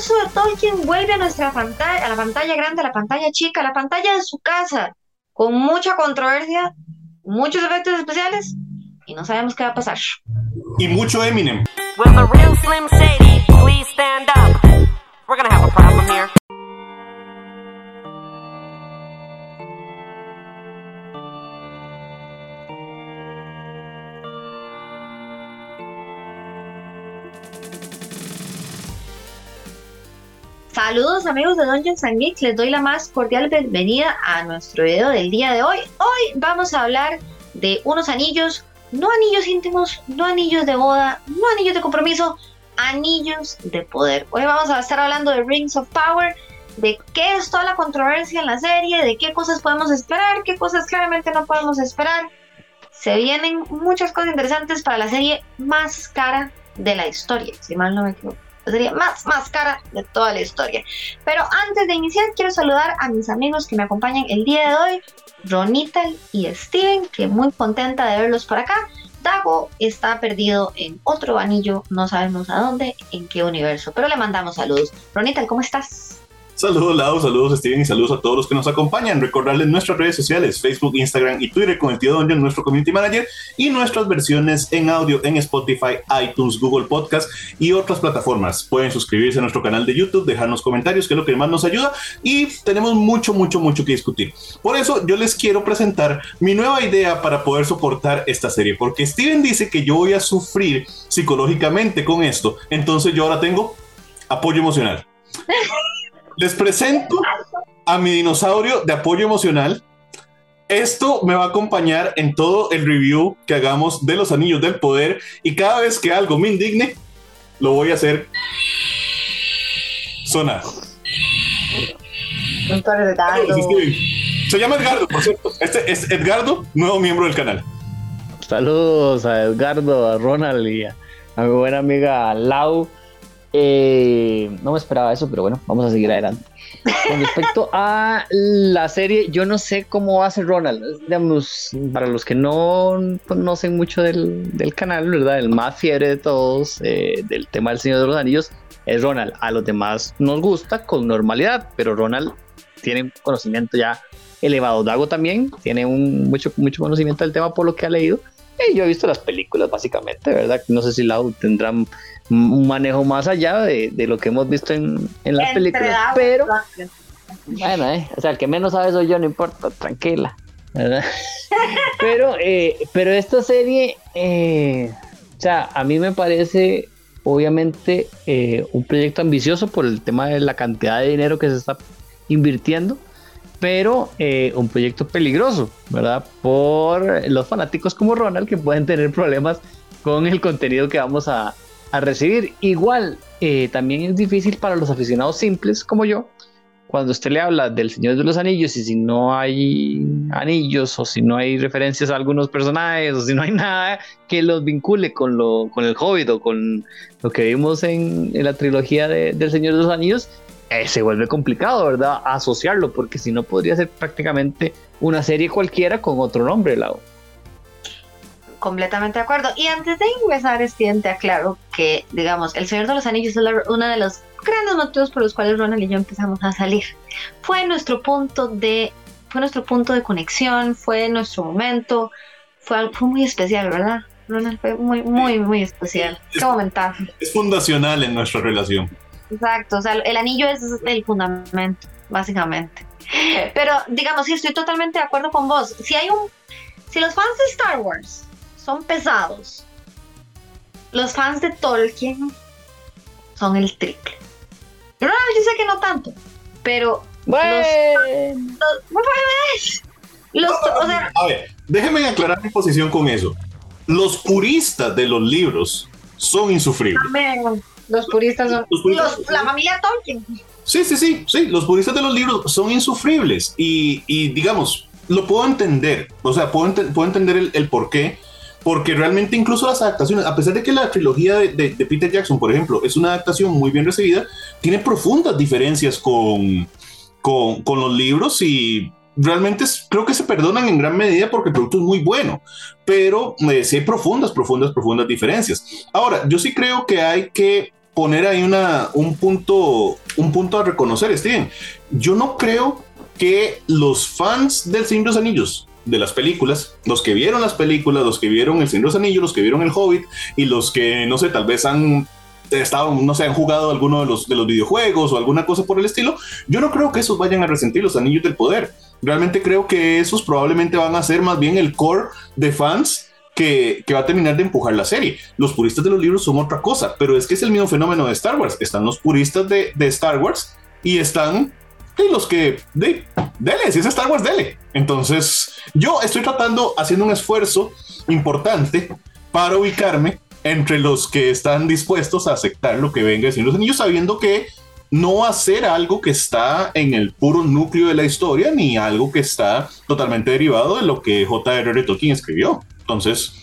universo de Tolkien vuelve a nuestra pantalla, a la pantalla grande, a la pantalla chica, a la pantalla de su casa, con mucha controversia, muchos efectos especiales y no sabemos qué va a pasar. Y mucho Eminem. Saludos amigos de Dungeons and Geeks, les doy la más cordial bienvenida a nuestro video del día de hoy. Hoy vamos a hablar de unos anillos, no anillos íntimos, no anillos de boda, no anillos de compromiso, anillos de poder. Hoy vamos a estar hablando de Rings of Power, de qué es toda la controversia en la serie, de qué cosas podemos esperar, qué cosas claramente no podemos esperar. Se vienen muchas cosas interesantes para la serie más cara de la historia, si mal no me equivoco serie más, más cara de toda la historia. Pero antes de iniciar, quiero saludar a mis amigos que me acompañan el día de hoy, Ronital y Steven, que muy contenta de verlos por acá. Dago está perdido en otro anillo, no sabemos a dónde, en qué universo, pero le mandamos saludos. Ronital, ¿cómo estás? Saludos Lau, saludos Steven y saludos a todos los que nos acompañan. Recordarles nuestras redes sociales, Facebook, Instagram y Twitter con el tío Dungeon, nuestro community manager y nuestras versiones en audio en Spotify, iTunes, Google Podcast y otras plataformas. Pueden suscribirse a nuestro canal de YouTube, dejarnos comentarios, que es lo que más nos ayuda y tenemos mucho, mucho, mucho que discutir. Por eso yo les quiero presentar mi nueva idea para poder soportar esta serie, porque Steven dice que yo voy a sufrir psicológicamente con esto, entonces yo ahora tengo apoyo emocional. Les presento a mi dinosaurio de apoyo emocional. Esto me va a acompañar en todo el review que hagamos de los anillos del poder y cada vez que algo me indigne, lo voy a hacer sonar. Se llama Edgardo, por cierto. Este es Edgardo, nuevo miembro del canal. Saludos a Edgardo, a Ronald y a, a mi buena amiga Lau. Eh, no me esperaba eso, pero bueno, vamos a seguir adelante. Con respecto a la serie, yo no sé cómo ser Ronald. Digamos, para los que no conocen mucho del, del canal, ¿verdad? El más fiebre de todos, eh, del tema del Señor de los Anillos, es Ronald. A los demás nos gusta con normalidad, pero Ronald tiene conocimiento ya elevado. Dago también tiene un, mucho, mucho conocimiento del tema por lo que ha leído. Y yo he visto las películas, básicamente, ¿verdad? No sé si Lau tendrán un manejo más allá de, de lo que hemos visto en, en las películas, pero bueno, eh, o sea, el que menos sabe soy yo, no importa, tranquila, ¿verdad? pero, eh, pero esta serie, eh, o sea, a mí me parece obviamente eh, un proyecto ambicioso por el tema de la cantidad de dinero que se está invirtiendo, pero eh, un proyecto peligroso, ¿verdad? Por los fanáticos como Ronald que pueden tener problemas con el contenido que vamos a, a recibir. Igual, eh, también es difícil para los aficionados simples como yo, cuando usted le habla del Señor de los Anillos y si no hay anillos o si no hay referencias a algunos personajes o si no hay nada que los vincule con, lo, con el Hobbit o con lo que vimos en, la trilogía de, del Señor de los Anillos, eh, se vuelve complicado, ¿verdad? Asociarlo, porque si no podría ser prácticamente una serie cualquiera con otro nombre. Completamente de acuerdo. Y antes de empezar, Steven, te aclaro que, digamos, El Señor de los Anillos es la, uno de los grandes motivos por los cuales Ronald y yo empezamos a salir. Fue nuestro punto de, fue nuestro punto de conexión, fue nuestro momento, fue, fue muy especial, ¿verdad? Ronald fue muy, muy, muy especial. Qué momentazo. Es fundacional en nuestra relación. Exacto, o sea, el anillo es el fundamento, básicamente. Pero, digamos, sí, estoy totalmente de acuerdo con vos. Si hay un, si los fans de Star Wars son pesados. Los fans de Tolkien son el triple. No, yo sé que no tanto, pero Bueno. los, los, los- o sea, A ver, déjenme aclarar mi posición con eso. Los puristas de los libros son insufribles. también los puristas son Los puristas- los- la familia Tolkien. Sí, sí, sí, sí, los puristas de los libros son insufribles y, y, digamos, lo puedo entender, o sea, puedo, ente- puedo entender el, el por qué, porque realmente incluso las adaptaciones, a pesar de que la trilogía de, de- de Peter Jackson, por ejemplo, es una adaptación muy bien recibida, tiene profundas diferencias con, con, con los libros y realmente es- creo que se perdonan en gran medida porque el producto es muy bueno, pero eh, sí hay profundas, profundas, profundas diferencias. Ahora, yo sí creo que hay que poner ahí una, un, punto, un punto a reconocer, Steven. Yo no creo que los fans del Señor de los Anillos, de las películas, los que vieron las películas, los que vieron El Señor de los Anillos, los que vieron El Hobbit y los que, no sé, tal vez han estado, no sé, han jugado alguno de los, de los videojuegos o alguna cosa por el estilo, yo no creo que esos vayan a resentir los Anillos del Poder. Realmente creo que esos probablemente van a ser más bien el core de fans que, va a terminar de empujar la serie. Los puristas de los libros son otra cosa, pero es que es el mismo fenómeno de Star Wars. Están los puristas de, Star Wars y están los que, de, dele, si es Star Wars, dele. Entonces, yo estoy tratando, haciendo un esfuerzo importante para ubicarme entre los que están dispuestos a aceptar lo que venga diciendo los anillos, sabiendo que no ser algo que está en el puro núcleo de la historia, ni algo que está totalmente derivado de lo que J.R.R. Tolkien escribió. Entonces,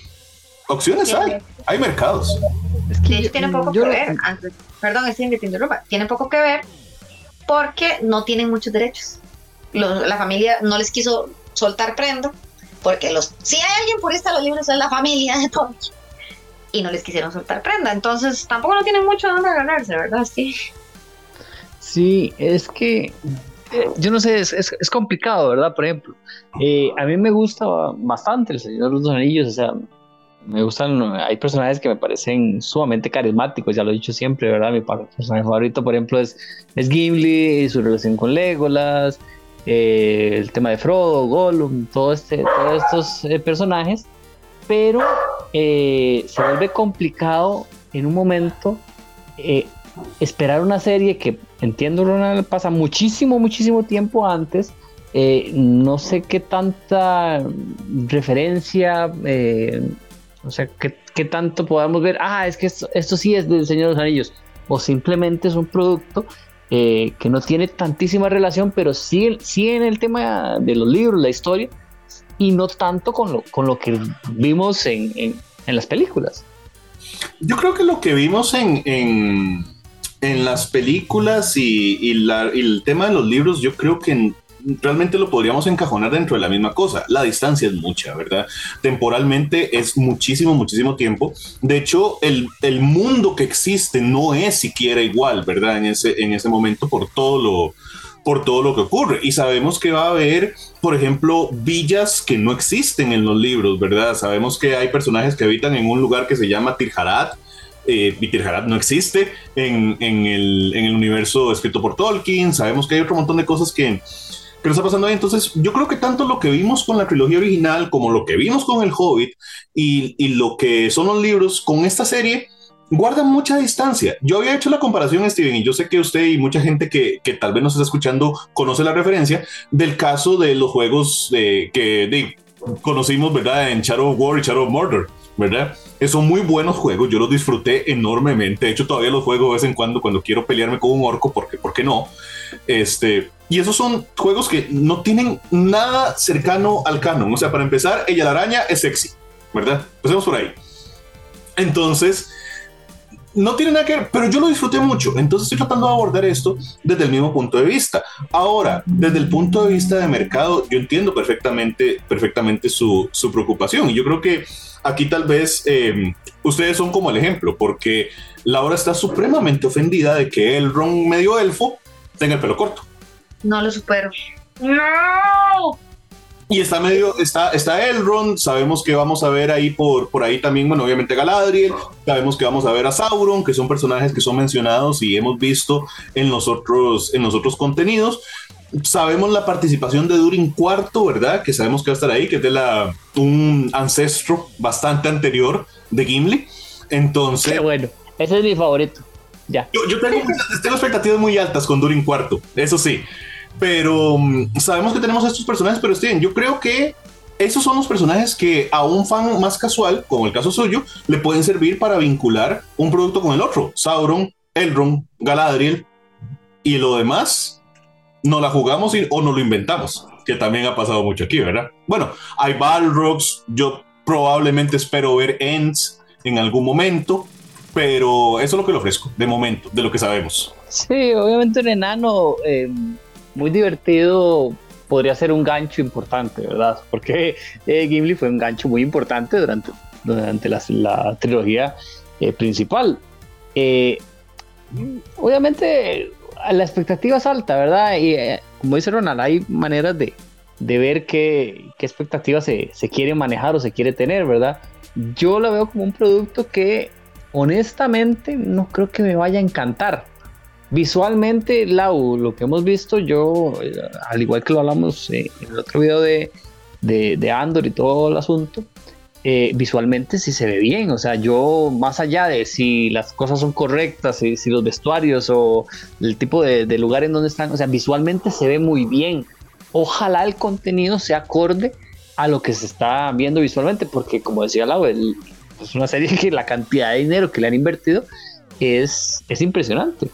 opciones hay, hay mercados. Es que tiene poco que ver, perdón, es que te interrumpa, tiene poco que ver porque no tienen muchos derechos. la familia no les quiso soltar prenda, porque los, si hay alguien purista los libros es la familia de Tolkien y no les quisieron soltar prenda. Entonces tampoco no tienen mucho donde ganarse, ¿verdad? Sí. Sí, es que yo no sé, es, es, complicado, ¿verdad? Por ejemplo, eh, a mí me gusta bastante El Señor de los Anillos, o sea, me gustan, hay personajes que me parecen sumamente carismáticos, ya lo he dicho siempre, ¿verdad? Mi personaje favorito, por ejemplo, es, es Gimli y su relación con Legolas, eh, el tema de Frodo, Gollum, este, todos estos personajes, pero se vuelve complicado en un momento esperar una serie que entiendo pasa muchísimo, muchísimo tiempo antes. Eh, no sé qué tanta referencia, eh, o sea, qué, tanto podamos ver, ah, es que esto, sí es del Señor de los Anillos, o simplemente es un producto eh, que no tiene tantísima relación, pero sí, sí en el tema de los libros, la historia, y no tanto con lo, con lo que vimos en, en, las películas. Yo creo que lo que vimos en en las películas y, el tema de los libros, yo creo que realmente lo podríamos encajonar dentro de la misma cosa. La distancia es mucha, ¿verdad? Temporalmente es muchísimo, muchísimo tiempo. De hecho, el, mundo que existe no es siquiera igual, ¿verdad? En ese, en ese momento por todo lo por todo lo que ocurre. Y sabemos que va a haber, por ejemplo, villas que no existen en los libros, ¿verdad? Sabemos que hay personajes que habitan en un lugar que se llama Tirharat, eh, no existe en, el, universo escrito por Tolkien. Sabemos que hay otro montón de cosas que, que nos está pasando ahí. Entonces, yo creo que tanto lo que vimos con la trilogía original, como lo que vimos con El Hobbit y, lo que son los libros con esta serie, guardan mucha distancia. Yo había hecho la comparación, Steven, y yo sé que usted y mucha gente que, tal vez nos está escuchando conoce la referencia del caso de los juegos de, que conocimos, ¿verdad? En Shadow of War y Shadow of Murder. ¿Verdad? Son muy buenos juegos, yo los disfruté enormemente. De hecho, todavía los juego de vez en cuando cuando quiero pelearme con un orco, porque, ¿por qué no? Este, y esos son juegos que no tienen nada cercano al canon. O sea, para empezar, ella la araña es sexy, ¿verdad? Empecemos por ahí. Entonces, no tiene nada que ver, pero yo lo disfruté mucho. Entonces estoy tratando de abordar esto desde el mismo punto de vista. Ahora, desde el punto de vista de mercado, yo entiendo perfectamente, perfectamente su, su preocupación. Y yo creo que aquí tal vez eh, ustedes son como el ejemplo, porque Laura está supremamente ofendida de que el ron medio elfo tenga el pelo corto. No lo supero. ¡No! Y está medio, está, está Elrond, sabemos que vamos a ver ahí por, por ahí también, bueno, obviamente Galadriel, sabemos que vamos a ver a Sauron, que son personajes que son mencionados y hemos visto en los otros, en los otros contenidos. Sabemos la participación de Durin Cuarto, ¿verdad? Que sabemos que va a estar ahí, que es de la, un ancestro bastante anterior de Gimli. Entonces... Qué bueno, ese es mi favorito. Ya. Yo, tengo, tengo expectativas muy altas con Durin Cuarto, eso sí. Pero mm, sabemos que tenemos estos personajes, pero Steven, yo creo que esos son los personajes que a un fan más casual, como el caso suyo, le pueden servir para vincular un producto con el otro. Sauron, Elrond, Galadriel y lo demás, no la jugamos o no lo inventamos, que también ha pasado mucho aquí, ¿verdad? Bueno, hay Balrogs, yo probablemente espero ver Ents en algún momento, pero eso es lo que le ofrezco, de momento, de lo que sabemos. Sí, obviamente un enano... Eh muy divertido podría ser un gancho importante, ¿verdad? Porque eh, Gimli fue un gancho muy importante durante, durante la, trilogía eh, principal. Eh, obviamente la expectativa es alta, ¿verdad? Y eh, como dice Ronald, hay maneras de, de ver qué, qué expectativas se, se, quiere manejar o se quiere tener, ¿verdad? Yo lo veo como un producto que honestamente no creo que me vaya a encantar. Visualmente, Lau, lo que hemos visto, yo, eh, al igual que lo hablamos en el otro video de, de, de Andor y todo el asunto, eh, visualmente sí se ve bien. O sea, yo, más allá de si las cosas son correctas, si, los vestuarios o el tipo de, de, lugar en donde están, o sea, visualmente se ve muy bien. Ojalá el contenido sea acorde a lo que se está viendo visualmente, porque como decía Lau, el, es una serie que la cantidad de dinero que le han invertido es, es impresionante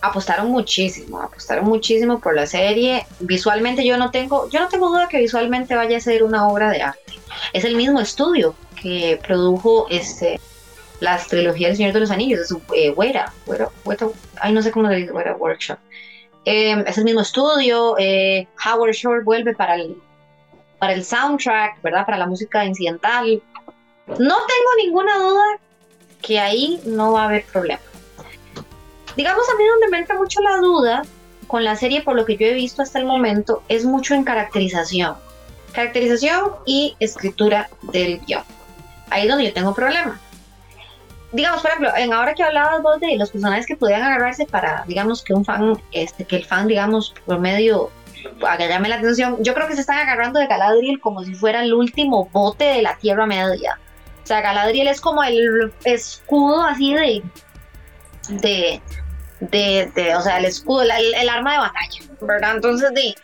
apostaron muchísimo, apostaron muchísimo por la serie. Visualmente yo no tengo, yo no tengo duda que visualmente vaya a ser una obra de arte. Es el mismo estudio que produjo este las trilogías del Señor de los Anillos, es eh, Wera, Wera, ay no sé cómo se dice, Wera Workshop. Eh, es el mismo estudio, eh, Howard Shore vuelve para el, para el soundtrack, ¿verdad? Para la música incidental. No tengo ninguna duda que ahí no va a haber problema digamos a mí donde me entra mucho la duda con la serie, por lo que yo he visto hasta el momento, es mucho en caracterización. Caracterización y escritura del guion. Ahí es donde yo tengo problema. Digamos, por ejemplo, en ahora que hablabas vos de los personajes que podían agarrarse para, digamos, que un fan, este, que el fan, digamos, por medio llame la atención, yo creo que se están agarrando de Galadriel como si fuera el último bote de la Tierra Media. O sea, Galadriel es como el escudo así de, de, o sea, el escudo, el, arma de batalla, ¿verdad? Entonces, de,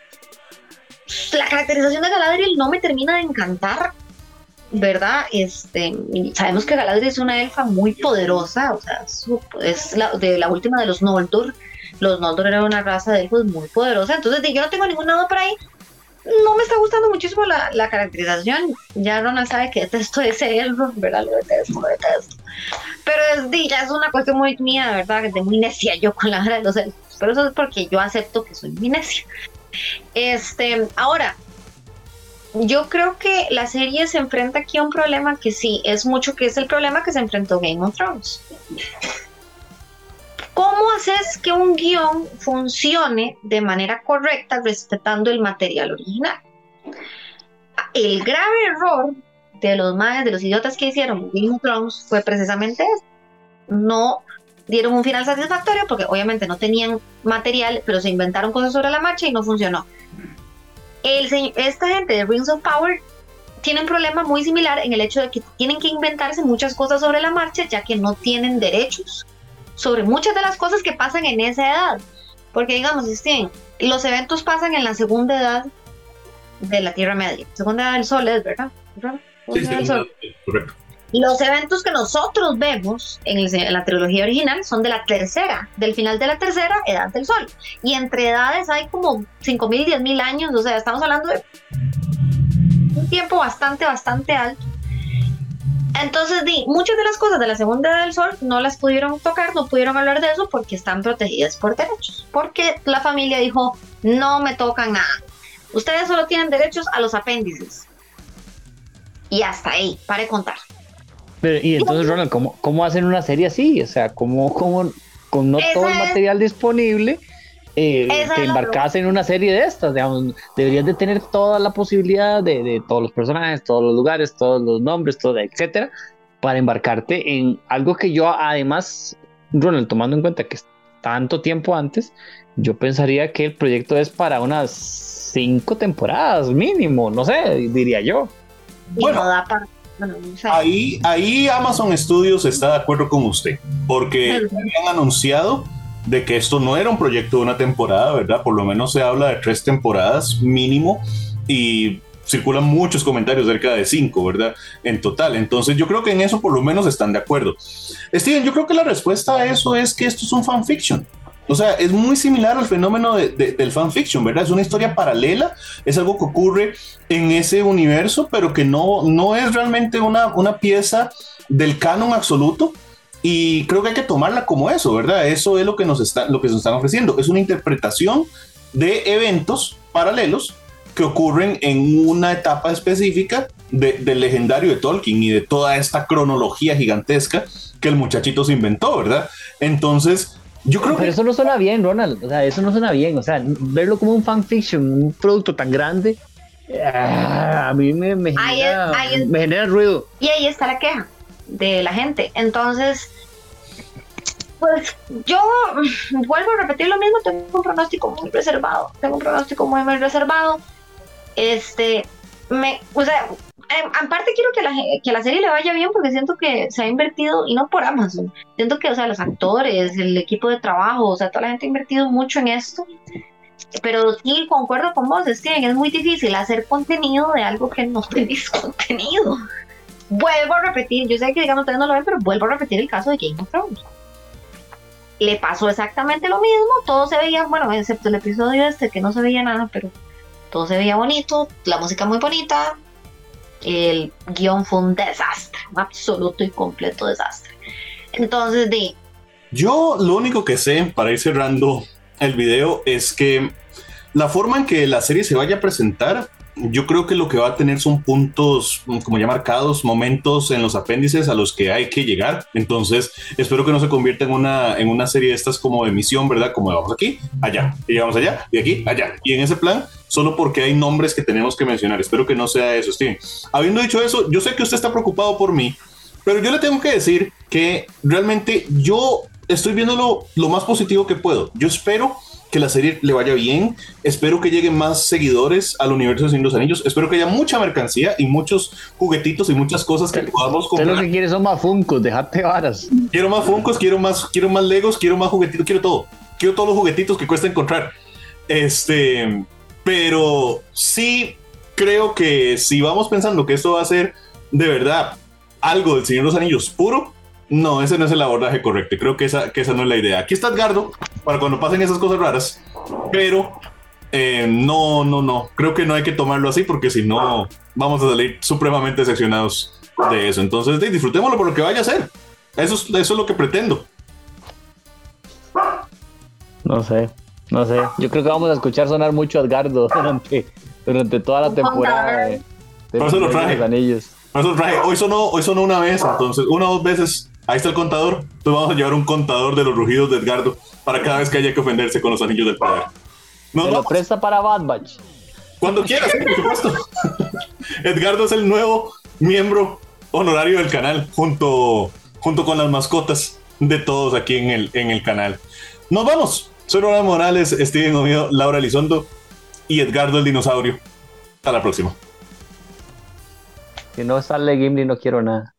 la caracterización de Galadriel no me termina de encantar, ¿verdad? Este, sabemos que Galadriel es una elfa muy poderosa, o sea, es la, de la última de los Noldor. Los Noldor eran una raza de elfos muy poderosa, entonces yo no tengo ningún lado por ahí. No me está gustando muchísimo la, la caracterización. Ya Ronald sabe que detesto ese elfo, ¿verdad? Lo detesto, lo detesto. Pero es, ya es una cuestión muy mía, de verdad, de muy necia yo con la hora de los elfos. Pero eso es porque yo acepto que soy muy necia. Este, ahora, yo creo que la serie se enfrenta aquí a un problema que sí, es mucho que es el problema que se enfrentó Game of Thrones. ¿Cómo haces que un guion funcione de manera correcta respetando el material original? El grave error de los madres, de los idiotas que hicieron Game of Thrones fue precisamente eso. No dieron un final satisfactorio porque obviamente no tenían material, pero se inventaron cosas sobre la marcha y no funcionó. El, esta gente de Rings of Power tiene un problema muy similar en el hecho de que tienen que inventarse muchas cosas sobre la marcha ya que no tienen derechos sobre muchas de las cosas que pasan en esa edad. Porque digamos, este, los eventos pasan en la segunda edad de la Tierra Media. Segunda edad del Sol es, ¿verdad? Los eventos que nosotros vemos en, la trilogía original son de la tercera, del final de la tercera edad del sol. Y entre edades hay como 5.000, 10.000 años, o sea, estamos hablando de un tiempo bastante, bastante alto. Entonces, di, muchas de las cosas de la segunda edad del sol no las pudieron tocar, no pudieron hablar de eso porque están protegidas por derechos. Porque la familia dijo, no me tocan nada. Ustedes solo tienen derechos a los apéndices y hasta ahí, para contar. y entonces, Ronald, ¿cómo, ¿cómo hacen una serie así? O sea, ¿cómo, cómo con no todo el material disponible, eh, te embarcas en una serie de estas? Digamos, deberías de tener toda la posibilidad de, de, todos los personajes, todos los lugares, todos los nombres, todo, etcétera, para embarcarte en algo que yo, además, Ronald, tomando en cuenta que es tanto tiempo antes, yo pensaría que el proyecto es para unas cinco temporadas mínimo, no sé, diría yo. Bueno, ahí, ahí Amazon Studios está de acuerdo con usted, porque habían anunciado de que esto no era un proyecto de una temporada, ¿verdad? Por lo menos se habla de tres temporadas mínimo y circulan muchos comentarios cerca de cinco, ¿verdad? En total. Entonces yo creo que en eso por lo menos están de acuerdo. Steven, yo creo que la respuesta a eso es que esto es un fanfiction. O sea, es muy similar al fenómeno de, del fanfiction, ¿verdad? Es una historia paralela, es algo que ocurre en ese universo, pero que no, no es realmente una, una pieza del canon absoluto. Y creo que hay que tomarla como eso, ¿verdad? Eso es lo que nos, está, lo que nos están ofreciendo. Es una interpretación de eventos paralelos que ocurren en una etapa específica del legendario de Tolkien y de toda esta cronología gigantesca que el muchachito se inventó, ¿verdad? Entonces, yo creo Pero que eso no suena bien, Ronald. O sea, eso no suena bien. O sea, verlo como un fanfiction, un producto tan grande, ah, a mí me, me Ahí genera, es- ahí es- me genera ruido. Y ahí está la queja de la gente. Entonces, pues yo vuelvo a repetir lo mismo, tengo un pronóstico muy reservado, tengo un pronóstico muy, reservado. Este, me, o sea, em, aparte quiero que la, que la serie le vaya bien porque siento que se ha invertido, y no por Amazon, siento que, o sea, los actores, el equipo de trabajo, o sea, toda la gente ha invertido mucho en esto. Pero sí, concuerdo con vos, Steven, es muy difícil hacer contenido de algo que no tenéis contenido vuelvo a repetir, yo sé que digamos ustedes no lo ven, pero vuelvo a repetir el caso de Game of Thrones. Le pasó exactamente lo mismo, todo se veía, bueno, excepto el episodio este que no se veía nada, pero todo se veía bonito, la música muy bonita, el guion fue un desastre, un absoluto y completo desastre. Entonces, de, Yo lo único que sé para ir cerrando el video es que la forma en que la serie se vaya a presentar, yo creo que lo que va a tener son puntos, mm, como ya marcados, momentos en los apéndices a los que hay que llegar. Entonces, espero que no se convierta en una, en una serie de estas como de misión, ¿verdad? Como vamos aquí, allá, y llegamos allá, y aquí, allá. Y en ese plan, solo porque hay nombres que tenemos que mencionar. Espero que no sea eso, Steven. Habiendo dicho eso, yo sé que usted está preocupado por mí, pero yo le tengo que decir que realmente yo estoy viéndolo lo más positivo que puedo. Yo espero que la serie le vaya bien. Espero que lleguen más seguidores al universo de Señor de los Anillos. Espero que haya mucha mercancía y muchos juguetitos y muchas cosas que podamos Usted lo comprar. que quiere son más funcos, dejate varas. Quiero más Funkos, quiero más, quiero más Legos, quiero más juguetitos, quiero todo. Quiero todos los juguetitos que cuesta encontrar. Este, pero sí creo que si vamos pensando que esto va a ser de verdad algo del Señor de los Anillos puro, no, ese no es el abordaje correcto. Creo que esa, que esa no es la idea. Aquí está Edgardo para cuando pasen esas cosas raras, pero eh, no, no, no. Creo que no hay que tomarlo así porque si no, vamos a salir supremamente decepcionados de eso. Entonces, de- disfrutémoslo por lo que vaya a ser. Eso es, eso es lo que pretendo. No sé, no sé. Yo creo que vamos a escuchar sonar mucho a Edgardo durante, durante toda la temporada de, de Por eso lo traje. los Anillos. Por eso traje- hoy sonó, hoy sonó una vez, entonces, una o dos veces. Ahí está el contador. Entonces vamos a llevar un contador de los rugidos de Edgardo para cada vez que haya que ofenderse con los anillos del poder. No, lo presta para Bad Batch. cuando quieras, sí, por supuesto. Edgardo es el nuevo miembro honorario del canal, junto, junto con las mascotas de todos aquí en el, en el canal. Nos vamos. Soy Ronald Morales, Steven Oviedo, Laura Elizondo y Edgardo el dinosaurio. Hasta la próxima. Si no sale Gimli, no quiero nada.